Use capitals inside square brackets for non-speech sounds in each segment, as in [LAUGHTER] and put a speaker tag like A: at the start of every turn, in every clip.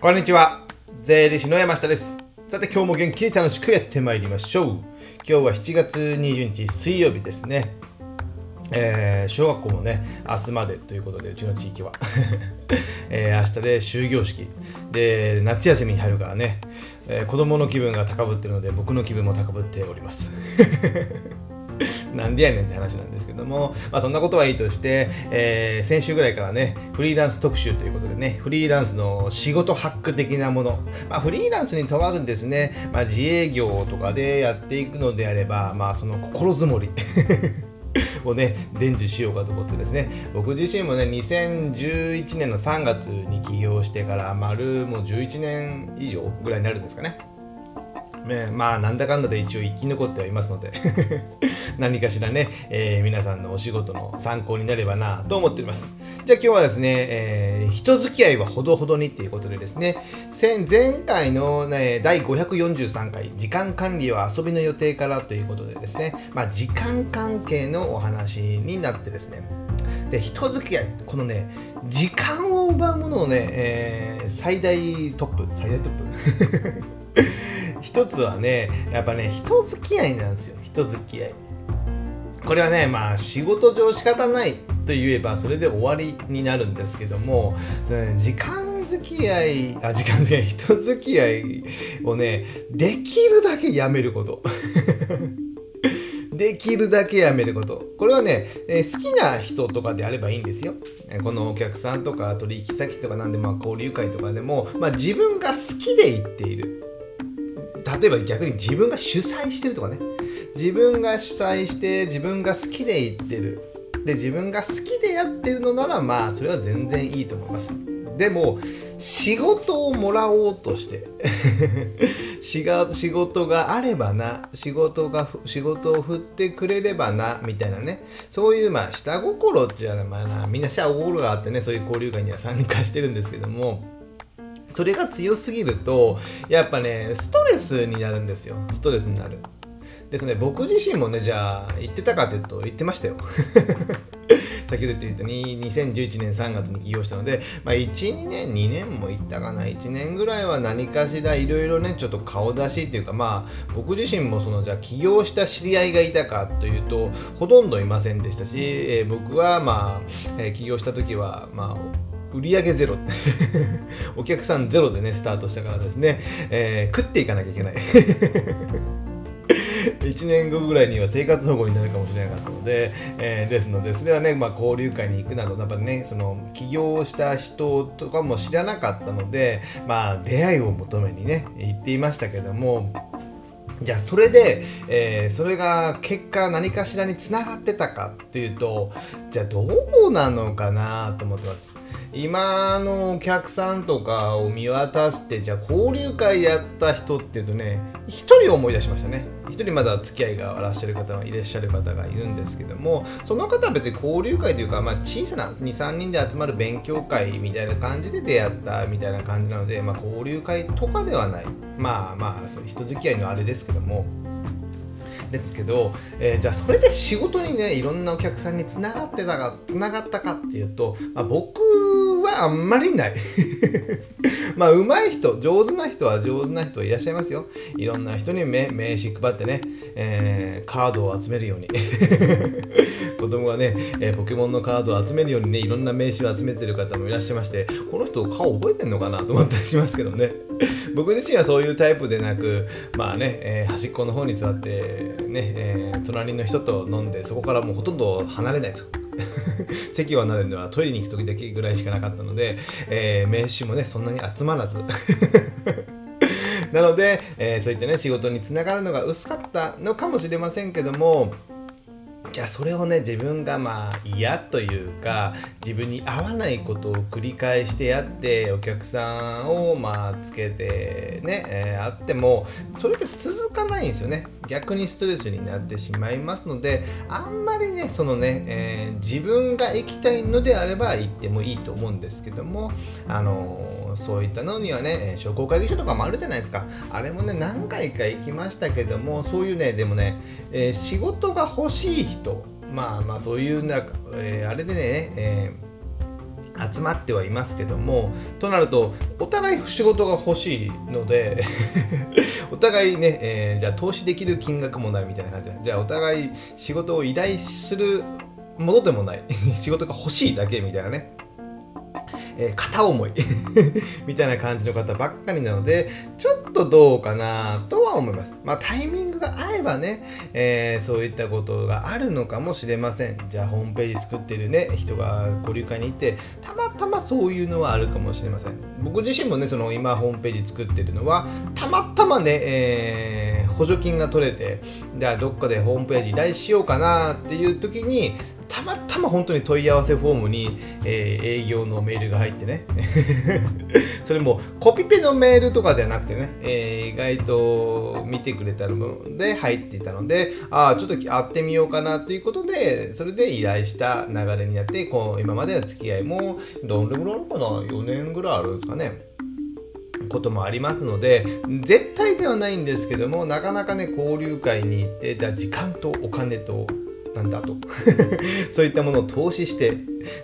A: こんにちは。税理士の山下です。さて今日も元気に楽しくやってまいりましょう。今日は7月20日水曜日ですね。えー小学校もね、明日までということで、うちの地域は。[LAUGHS] えー明日で終業式。で、夏休みに入るからね、えー子供の気分が高ぶってるので、僕の気分も高ぶっております。[LAUGHS] なんでやねんって話なんですけども、まあ、そんなことはいいとして、えー先週ぐらいからね、フリーランス特集ということでね、フリーランスの仕事ハック的なもの、まあ、フリーランスに問わずにですね、まあ、自営業とかでやっていくのであれば、まあ、その心づもり。[LAUGHS] をね、伝授しようかと思ってですね、僕自身もね、2011年の3月に起業してから、丸もう11年以上ぐらいになるんですかね。ね、まあなんだかんだで一応生き残ってはいますので [LAUGHS] 何かしらね、えー皆さんのお仕事の参考になればなと思っております。じゃあ今日はですね、えー人付き合いはほどほどにっていうことでですね前前回の、ね、第543回時間管理は遊びの予定からということでですね、まあ、時間関係のお話になってですねで人付き合いこのね時間を奪うものをね、えー最大トップ最大トップ。[LAUGHS] 一つはねやっぱね人付き合いなんですよ人付き合いこれはねまあ仕事上仕方ないと言えばそれで終わりになるんですけども時間付き合いあ時間付き合い人付き合いをねできるだけやめること [LAUGHS] できるだけやめること。これはね、えー好きな人とかであればいいんですよ。えーこのお客さんとか取引先とかなんで、まあ、交流会とかでも、まあ、自分が好きで行っている。例えば逆に自分が主催してるとかね。自分が主催して自分が好きで行ってる。で、自分が好きでやってるのなら、まあ、それは全然いいと思います。でも、仕事をもらおうとして、[LAUGHS] 仕事があればな仕事が仕事を振ってくれればなみたいなねそういうまあ下心っていうのはまあみんな下心があってねそういう交流会には参加してるんですけどもそれが強すぎるとやっぱねストレスになるんですよ。ストレスになる。ですね僕自身もねじゃあ言ってたかというと言ってましたよ。[LAUGHS] 先ほど言ったように2011年3月に起業したので、まあ、12年2年もいったかな。1年ぐらいは何かしらいろいろねちょっと顔出しっていうかまあ僕自身もそのじゃあ起業した知り合いがいたかというとほとんどいませんでしたし、えー僕はまあ、えー起業した時はまあ売上ゼロ。っ [LAUGHS] てお客さんゼロでねスタートしたからですね、えー食っていかなきゃいけない。[LAUGHS] 1年後ぐらいには生活保護になるかもしれなかったので、えーですのでそれはね、まあ、交流会に行くなどやっぱねその起業した人とかも知らなかったのでまあ出会いを求めにね行っていましたけどもじゃあそれで、えーそれが結果何かしらにつながってたかっていうとじゃあどうなのかなと思ってます。今のお客さんとかを見渡してじゃあ交流会やった人っていうとね一人思い出しましたね。一人まだ付き合いがいらっしゃる方いらっしゃる方がいるんですけどもその方は別に交流会というか、まあ、小さな23人で集まる勉強会みたいな感じで出会ったみたいな感じなので、まあ、交流会とかではない。まあまあそう人付き合いのあれですけども。ですけど、えーじゃあそれで仕事にねいろんなお客さんにつながってたかつながったかっていうと、まあ、僕はあんまりない。[LAUGHS] まあ上手い人上手な人は上手な人はいらっしゃいますよ。いろんな人に名名刺配ってね、えーカードを集めるように。[LAUGHS] 子供がね、えーポケモンのカードを集めるようにねいろんな名刺を集めてる方もいらっしゃいましてこの人顔覚えてんのかなと思ったりしますけどね。[LAUGHS] 僕自身はそういうタイプでなくまあね、えー端っこの方に座ってね、えー隣の人と飲んでそこからもうほとんど離れないと。[LAUGHS] 席を離れるのはトイレに行く時だけぐらいしかなかったので、えー名刺もねそんなに集まらず。[LAUGHS] なので、えーそういったね仕事につながるのが薄かったのかもしれませんけどもじゃあそれをね自分がまあ嫌というか自分に合わないことを繰り返してやってお客さんをまあつけてね、えーあってもそれって続かないんですよね。逆にストレスになってしまいますのであんまりねそのね、えー自分が行きたいのであれば行ってもいいと思うんですけどもあのーそういったのにはね商工会議所とかもあるじゃないですか。あれもね何回か行きましたけどもそういうねでもね、えー仕事が欲しい人まあまあそういうなんか、えあれでね、えー集まってはいますけどもとなるとお互い仕事が欲しいので [LAUGHS] お互いね、えー、じゃあ投資できる金額もないみたいな感じでじゃあお互い仕事を依頼するものでもない [LAUGHS] 仕事が欲しいだけみたいなね。えー、片思い [LAUGHS] みたいな感じの方ばっかりなので、ちょっとどうかなとは思います。まあタイミングが合えばね、えー、そういったことがあるのかもしれません。じゃあホームページ作ってるね、人が交流会に行って、たまたまそういうのはあるかもしれません。僕自身もね、その今ホームページ作ってるのは、たまたまね、えー、補助金が取れて、じゃあどっかでホームページ依頼しようかなっていう時に、たまたま本当に問い合わせフォームに、えー、営業のメールが入ってね。[LAUGHS] それもコピペのメールとかではなくてね、えー、意外と見てくれたので入っていたのでああちょっと会ってみようかなということでそれで依頼した流れになってこう今までの付き合いもどれぐらいあるかな？4年ぐらいあるんですかね。こともありますので絶対ではないんですけどもなかなかね交流会に行ってじゃあ時間とお金となんだと。[LAUGHS] そういったものを投資して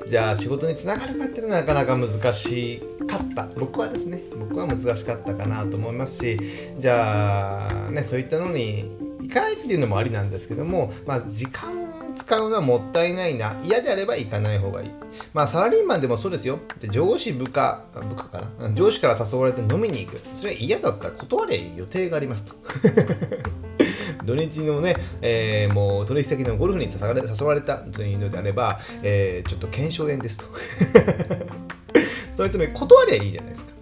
A: じゃあ仕事につながるかっていうのはなかなか難しかった。僕はですね僕は難しかったかなと思いますしじゃあねそういったのに行かないっていうのもありなんですけどもまあ時間使うのはもったいないな。嫌であれば行かない方がいい。まあサラリーマンでもそうですよ。で上司部下部下かな。上司から誘われて飲みに行く。それは嫌だったら断れ。予定がありますと。土日のね、えー、もう取引先のゴルフに誘われ誘われたというのであれば、えー、ちょっと検証炎ですと。[LAUGHS] そういったの断りゃいいじゃないですか。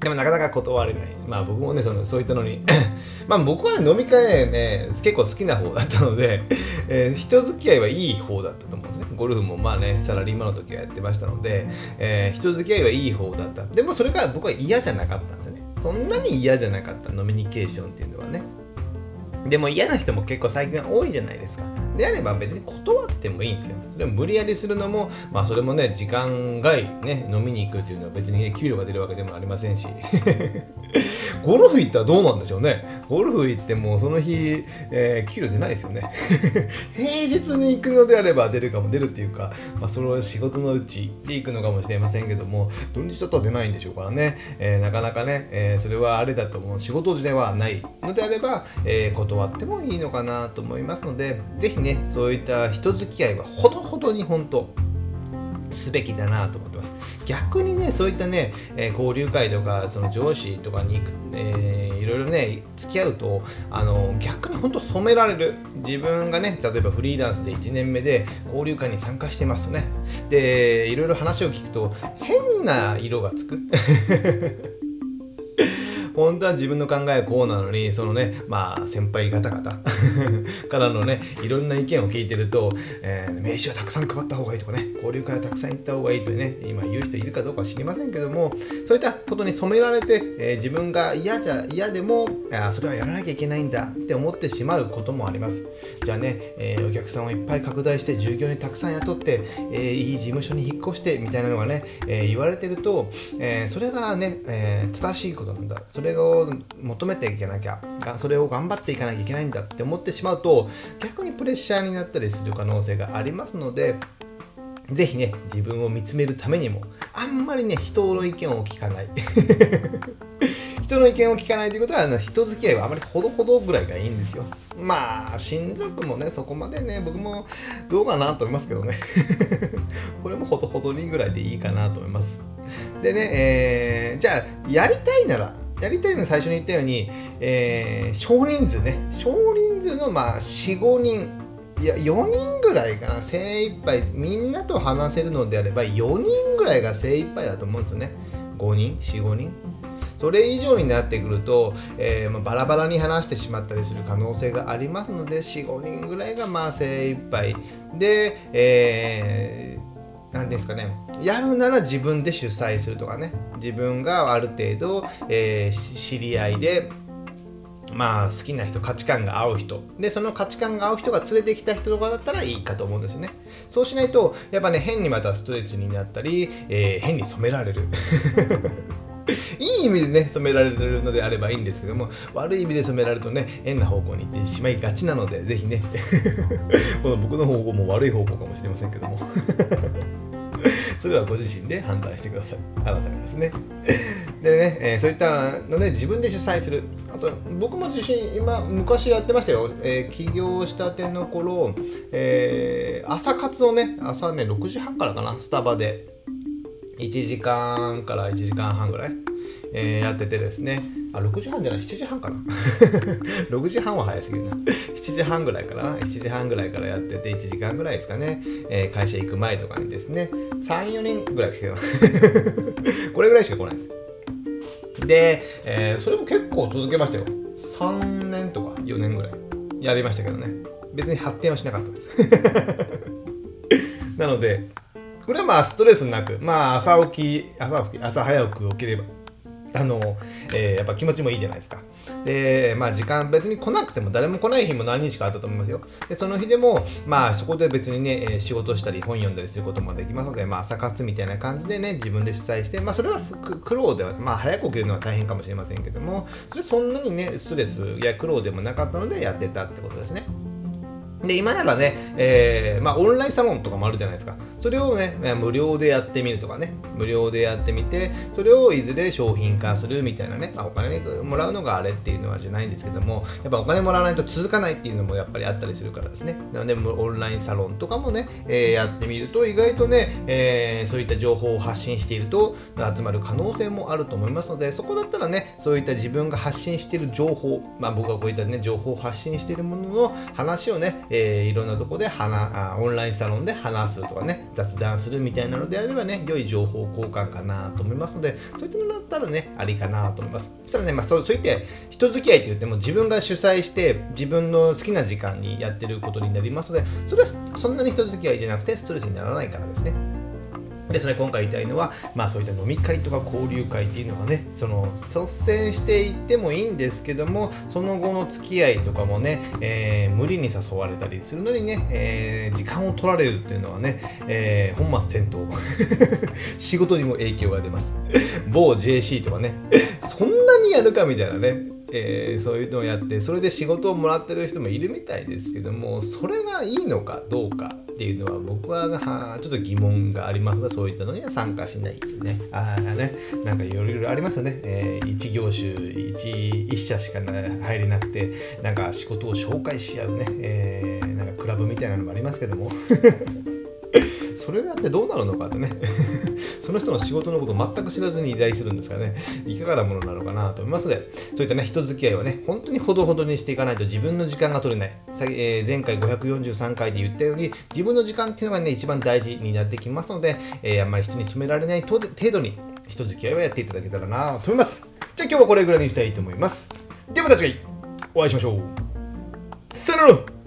A: でもなかなか断れない。まあ僕もね、そのそういったのに [COUGHS] まあ僕は、飲み会ね、結構好きな方だったので、えー、人付き合いはいい方だったと思うんですね。ゴルフもまあね、サラリーマンの時はやってましたので、えー、人付き合いはいい方だった。でもそれが僕は嫌じゃなかったんですよね。そんなに嫌じゃなかった飲みニケーションっていうのはね。でも嫌な人も結構最近多いじゃないですか。であれば別に断ってもいいんですよ。それを無理やりするのも、まあそれもね、時間外ね、飲みに行くっていうのは別に、ね、給料が出るわけでもありませんし。[LAUGHS] ゴルフ行ったらどうなんでしょうね。ゴルフ行ってもその日、えー、給料出ないですよね。[LAUGHS] 平日に行くのであれば出るかも出るっていうか、まあそれを仕事のうちで行くのかもしれませんけども、土日だったら出ないんでしょうからね。えー、なかなかね、えー、それはあれだと思う。仕事ではないのであれば、え断ってもいいのかなと思いますので、ぜひね、ねそういった人付き合いはほどほどに本当すべきだなと思ってます。逆にねそういったね、えー、交流会とかその上司とかに、えー、いろいろね付き合うとあの逆に本当染められる。自分がね例えばフリーランスで1年目で交流会に参加してますとね。でいろいろ話を聞くと変な色がつく。[LAUGHS] 本当は自分の考えはこうなのに、そのね、まあ、先輩方々 [LAUGHS] からのね、いろんな意見を聞いてると、えー、名刺をたくさん配った方がいいとかね、交流会をたくさん行った方がいいとね、今言う人いるかどうか知りませんけども、そういったことに染められて、えー、自分が嫌じゃ、嫌でも、あそれはやらなきゃいけないんだって思ってしまうこともあります。じゃあね、えー、お客さんをいっぱい拡大して、従業員たくさん雇って、えいい事務所に引っ越して、みたいなのがね、え言われてると、えそれがね、え正しいことなんだ。それそれを求めていかなきゃそれを頑張っていかなきゃいけないんだって思ってしまうと逆にプレッシャーになったりする可能性がありますのでぜひね自分を見つめるためにもあんまりね人の意見を聞かない [LAUGHS] 人の意見を聞かないということは、人付き合いはあまりほどほどぐらいがいいんですよ。まあ、親族もね、そこまでね、僕もどうかなと思いますけどね。[LAUGHS] これもほどほどにぐらいでいいかなと思います。でね、えー、じゃあ、やりたいなら、やりたいのは最初に言ったように、えー、少人数ね。少人数のまあ45人。いや4人ぐらいかな。精一杯。みんなと話せるのであれば4人ぐらいが精一杯だと思うんですよね。5人？45人？それ以上になってくると、えー、まあ、バラバラに話してしまったりする可能性がありますので45人ぐらいがまあ精一杯。で、えー何ですかね。やるなら自分で主催するとかね。自分がある程度、えー、知り合いでまあ好きな人価値観が合う人。でその価値観が合う人が連れてきた人とかだったらいいかと思うんですよね。そうしないとやっぱね変にまたストレスになったり、えー、変に染められる。[LAUGHS] いい意味でね、染められるのであればいいんですけども、悪い意味で染められるとね、変な方向に行ってしまいがちなので、ぜひね、[LAUGHS] この僕の方向も悪い方向かもしれませんけども。それはご自身で判断してください。あなたがですね。[LAUGHS] でね、えー、そういったのね自分で主催する。あと僕も自身今昔やってましたよ、えー、起業したての頃、えー、朝活をね朝ね6時半からかな。スタバで。1時間から1時間半ぐらい、えー、やっててですね。あ6時半じゃない7時半かな。[LAUGHS] 6時半は早すぎるな。7時半ぐらいから7時半ぐらいからやってて1時間ぐらいですかね、えー、会社行く前とかにですね。34人ぐらいしか [LAUGHS] これぐらいしか来ないです。で、えー、それも結構続けましたよ。3年とか4年ぐらい。やりましたけどね。別に発展はしなかったです。[LAUGHS] なのでこれはまあストレスなくまあ朝起き朝起き朝早く起きればあの、えー、やっぱ気持ちもいいじゃないですか。で、まあ時間別に来なくても誰も来ない日も何日かあったと思いますよ。で、その日でも、まあそこで別にね、え仕事したり本読んだりすることもできますので、まあ朝活みたいな感じでね、自分で主催して、まあそれは苦労では、まあ早く起きるのは大変かもしれませんけども、それそんなにね、ストレスや苦労でもなかったのでやってたってことですね。で、今ならね、えー、まあ、オンラインサロンとかもあるじゃないですか。それをね、無料でやってみるとかね、無料でやってみて、それをいずれ商品化するみたいなね、まあ、お金もらうのがあれっていうのはじゃないんですけども、やっぱお金もらわないと続かないっていうのもやっぱりあったりするからですね。なので、オンラインサロンとかもね、えー、やってみると、意外とね、えー、そういった情報を発信していると、集まる可能性もあると思いますので、そこだったらね、そういった自分が発信している情報、まあ、僕がこういったね、情報を発信しているものの話をね、えー、いろんなとこで話オンラインサロンで話すとかね雑談するみたいなのであればね良い情報交換かなと思いますのでそういったのだったらねありかなと思いますそしたらね、まあ、そうそういって人付き合いって言っても自分が主催して自分の好きな時間にやってることになりますのでそれはそんなに人付き合いじゃなくてストレスにならないからですねで、それ今回言いたいのは、まあそういった飲み会とか交流会っていうのはね、その率先していってもいいんですけども、その後の付き合いとかもね、えー、無理に誘われたりするのにね、えー、時間を取られるっていうのはね、えー、本末転倒。[LAUGHS] 仕事にも影響が出ます。某 JC とかね、そんなにやるかみたいなね、えー、そういうのをやってそれで仕事をもらってる人もいるみたいですけどもそれがいいのかどうかっていうのは僕はちょっと疑問がありますがそういったのには参加しないね。ああね。なんかいろいろありますよね、えー、一業種一一社しか入れなくてなんか仕事を紹介し合うね、えー、なんかクラブみたいなのもありますけども。[LAUGHS] それをやってどうなるのかってね。その人の仕事のことを全く知らずに依頼するんですからね、[LAUGHS] いかがなものなのかなと思いますので、そういったね、人付き合いはね、本当にほどほどにしていかないと自分の時間が取れない。えー、前回543回で言ったように、自分の時間っていうのがね、一番大事になってきますので、えー、あんまり人に詰められない程度に、人付き合いをやっていただけたらなと思います。じゃあ今日はこれぐらいにしたいと思います。ではまた次回お会いしましょう。さよなら